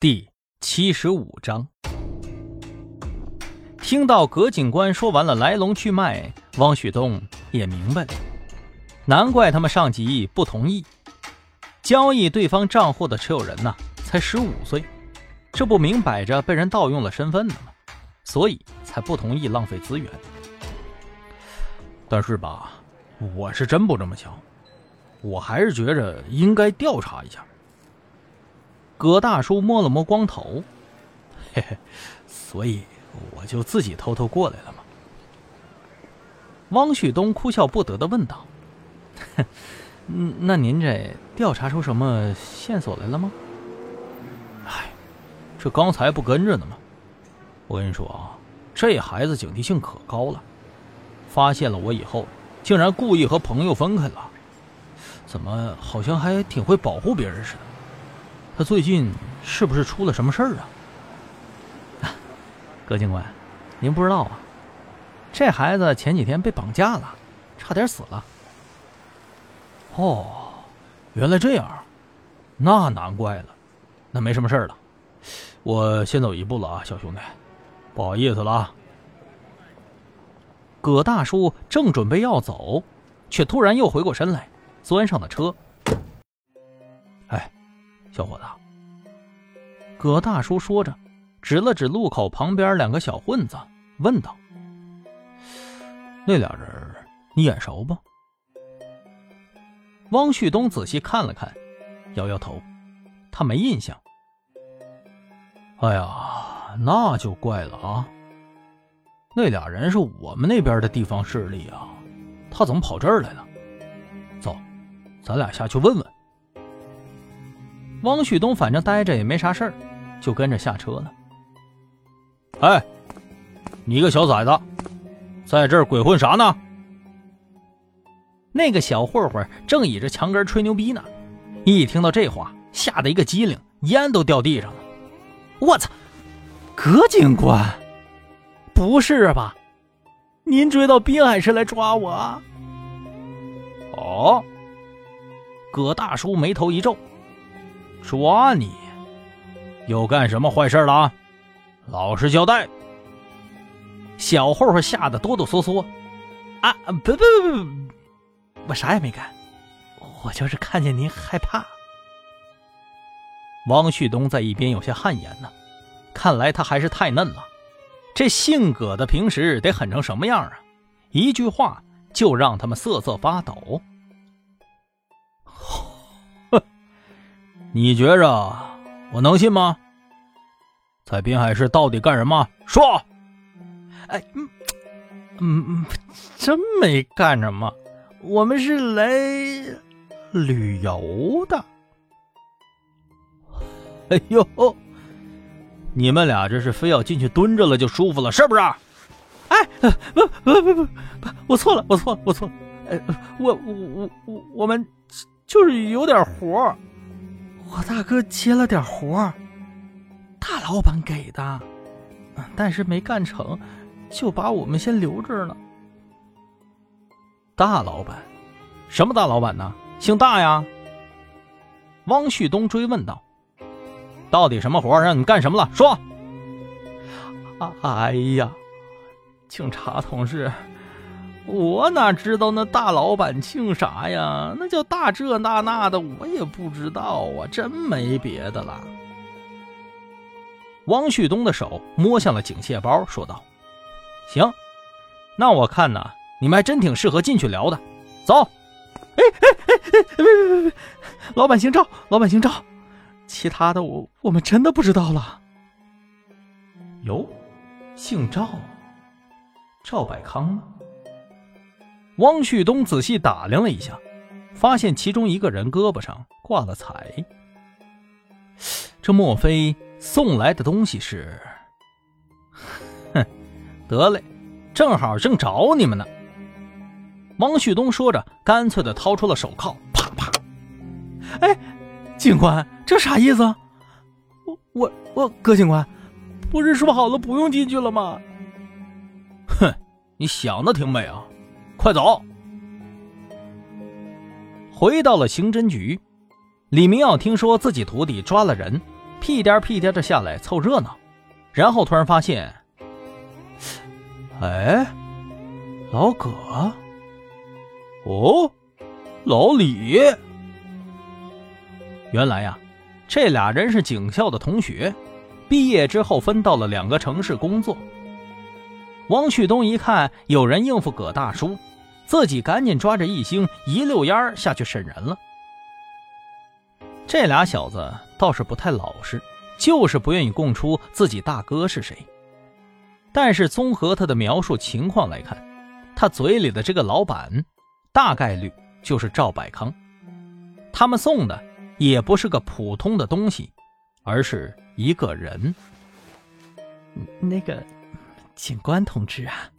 第七十五章，听到葛警官说完了来龙去脉，汪旭东也明白了，难怪他们上级不同意交易对方账户的持有人呐，才十五岁，这不明摆着被人盗用了身份呢吗？所以才不同意浪费资源。但是吧，我是真不这么想，我还是觉着应该调查一下。葛大叔摸了摸光头，嘿嘿，所以我就自己偷偷过来了嘛。汪旭东哭笑不得的问道：“嗯，那您这调查出什么线索来了吗？”哎，这刚才不跟着呢吗？我跟你说啊，这孩子警惕性可高了，发现了我以后，竟然故意和朋友分开了，怎么好像还挺会保护别人似的。他最近是不是出了什么事儿啊？葛警官，您不知道啊？这孩子前几天被绑架了，差点死了。哦，原来这样，那难怪了。那没什么事儿了，我先走一步了啊，小兄弟，不好意思了。葛大叔正准备要走，却突然又回过身来，钻上了车。哎。小伙子，葛大叔说着，指了指路口旁边两个小混子，问道：“那俩人你眼熟不？”汪旭东仔细看了看，摇摇头，他没印象。哎呀，那就怪了啊！那俩人是我们那边的地方势力啊，他怎么跑这儿来了？走，咱俩下去问问。汪旭东反正待着也没啥事儿，就跟着下车了。哎，你个小崽子，在这儿鬼混啥呢？那个小混混正倚着墙根吹牛逼呢，一听到这话，吓得一个机灵，烟都掉地上了。我操！葛警官，不是吧？您追到滨海市来抓我？哦，葛大叔眉头一皱。抓你，又干什么坏事了？老实交代。小混混吓得哆哆嗦嗦，啊，不不不不，我啥也没干，我就是看见您害怕。汪旭东在一边有些汗颜呢，看来他还是太嫩了，这性格的平时得狠成什么样啊？一句话就让他们瑟瑟发抖。你觉着我能信吗？在滨海市到底干什么？说！哎，嗯嗯嗯，真没干什么，我们是来旅游的。哎呦，你们俩这是非要进去蹲着了就舒服了，是不是？哎，不不不不不，我错了，我错了，我错了。哎，我我我我我们就是有点活。我大哥接了点活大老板给的，但是没干成，就把我们先留着了。大老板，什么大老板呢？姓大呀？汪旭东追问道：“到底什么活让你干什么了？说。”哎呀，警察同志。我哪知道那大老板姓啥呀？那叫大这那那的，我也不知道啊，真没别的了。汪旭东的手摸向了警械包，说道：“行，那我看呐，你们还真挺适合进去聊的。走。”哎哎哎哎，别别别别，老板姓赵，老板姓赵，其他的我我们真的不知道了。哟，姓赵，赵百康吗？汪旭东仔细打量了一下，发现其中一个人胳膊上挂了彩。这莫非送来的东西是？哼，得嘞，正好正找你们呢。汪旭东说着，干脆的掏出了手铐，啪啪。哎，警官，这啥意思？我我我，葛警官，不是说好了不用进去了吗？哼，你想的挺美啊。快走！回到了刑侦局，李明耀听说自己徒弟抓了人，屁颠屁颠的下来凑热闹，然后突然发现，哎，老葛，哦，老李，原来呀，这俩人是警校的同学，毕业之后分到了两个城市工作。王旭东一看有人应付葛大叔，自己赶紧抓着一星一溜烟下去审人了。这俩小子倒是不太老实，就是不愿意供出自己大哥是谁。但是综合他的描述情况来看，他嘴里的这个老板，大概率就是赵百康。他们送的也不是个普通的东西，而是一个人。那个警官同志啊，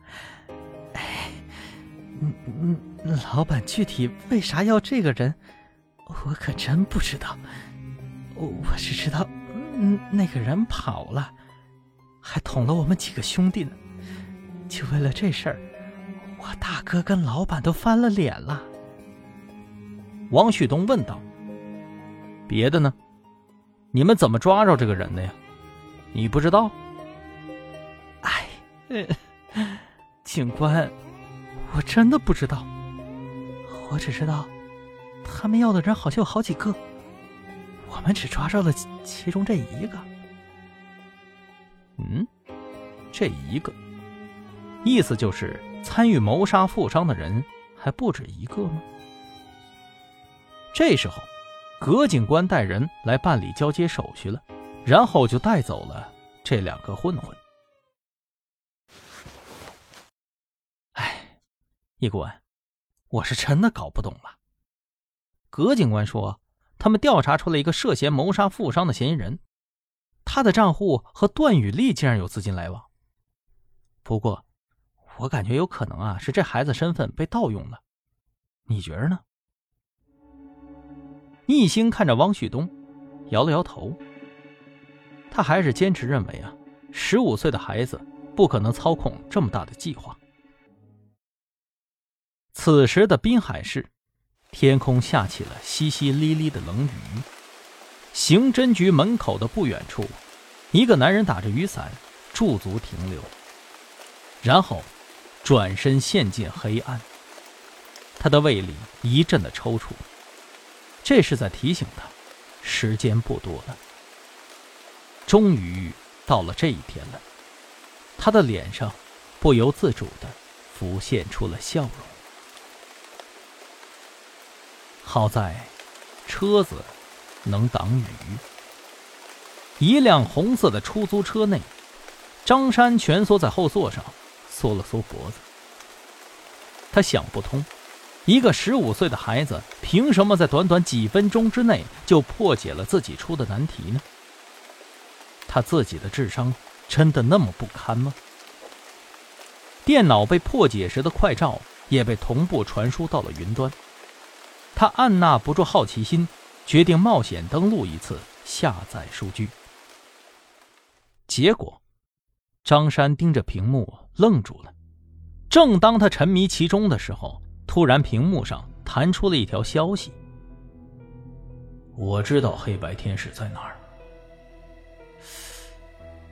哎，嗯嗯，老板具体为啥要这个人？我可真不知道，我我只知道，嗯，那个人跑了，还捅了我们几个兄弟呢。就为了这事儿，我大哥跟老板都翻了脸了。王旭东问道：“别的呢？你们怎么抓着这个人的呀？你不知道？”哎，警官，我真的不知道，我只知道。他们要的人好像有好几个，我们只抓着了其中这一个。嗯，这一个，意思就是参与谋杀富商的人还不止一个吗？这时候，葛警官带人来办理交接手续了，然后就带走了这两个混混。哎，叶顾问，我是真的搞不懂了。葛警官说：“他们调查出了一个涉嫌谋杀富商的嫌疑人，他的账户和段雨丽竟然有资金来往。不过，我感觉有可能啊，是这孩子身份被盗用了。你觉着呢？”逆星看着汪旭东，摇了摇头。他还是坚持认为啊，十五岁的孩子不可能操控这么大的计划。此时的滨海市。天空下起了淅淅沥沥的冷雨，刑侦局门口的不远处，一个男人打着雨伞驻足停留，然后转身陷进黑暗。他的胃里一阵的抽搐，这是在提醒他，时间不多了。终于到了这一天了，他的脸上不由自主的浮现出了笑容。好在，车子能挡雨。一辆红色的出租车内，张山蜷缩在后座上，缩了缩脖子。他想不通，一个十五岁的孩子凭什么在短短几分钟之内就破解了自己出的难题呢？他自己的智商真的那么不堪吗？电脑被破解时的快照也被同步传输到了云端。他按捺不住好奇心，决定冒险登录一次，下载数据。结果，张山盯着屏幕愣住了。正当他沉迷其中的时候，突然屏幕上弹出了一条消息：“我知道黑白天使在哪儿。”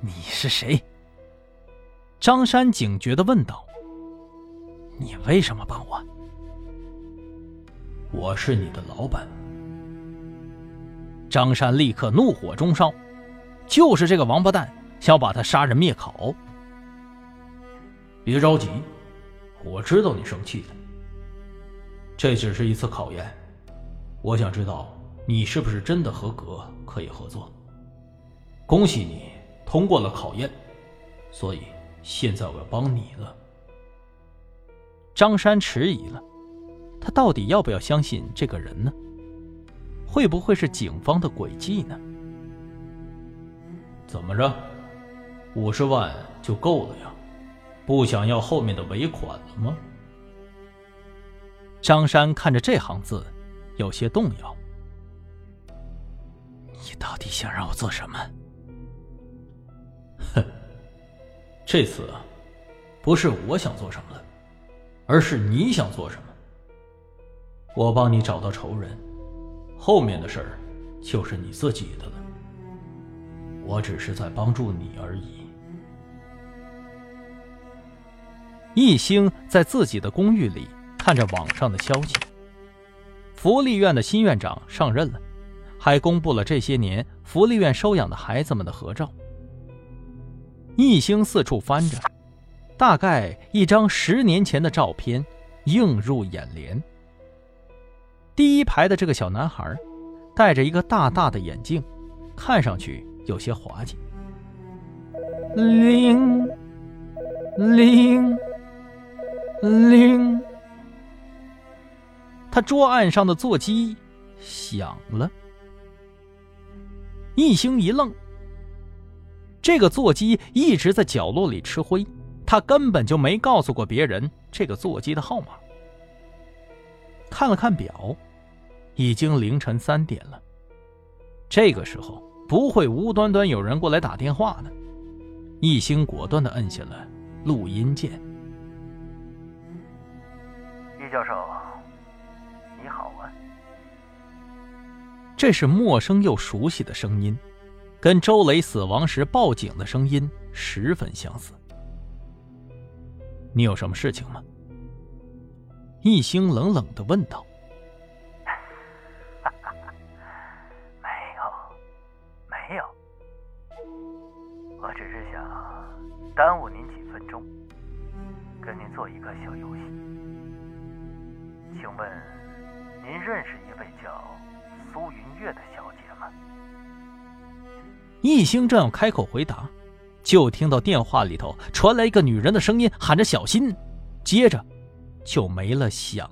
你是谁？张山警觉的问道：“你为什么帮我？”我是你的老板。张山立刻怒火中烧，就是这个王八蛋想把他杀人灭口。别着急，我知道你生气了。这只是一次考验，我想知道你是不是真的合格，可以合作。恭喜你通过了考验，所以现在我要帮你了。张山迟疑了。他到底要不要相信这个人呢？会不会是警方的诡计呢？怎么着，五十万就够了呀？不想要后面的尾款了吗？张山看着这行字，有些动摇。你到底想让我做什么？哼，这次啊，不是我想做什么了，而是你想做什么。我帮你找到仇人，后面的事儿就是你自己的了。我只是在帮助你而已。易星在自己的公寓里看着网上的消息，福利院的新院长上任了，还公布了这些年福利院收养的孩子们的合照。易星四处翻着，大概一张十年前的照片映入眼帘。第一排的这个小男孩，戴着一个大大的眼镜，看上去有些滑稽。铃，铃，铃。他桌案上的座机响了，一星一愣。这个座机一直在角落里吃灰，他根本就没告诉过别人这个座机的号码。看了看表。已经凌晨三点了，这个时候不会无端端有人过来打电话的。一星果断的摁下了录音键。易教授，你好啊！这是陌生又熟悉的声音，跟周雷死亡时报警的声音十分相似。你有什么事情吗？一星冷冷的问道。中，跟您做一个小游戏。请问，您认识一位叫苏云月的小姐吗？易星正要开口回答，就听到电话里头传来一个女人的声音，喊着“小心”，接着就没了响。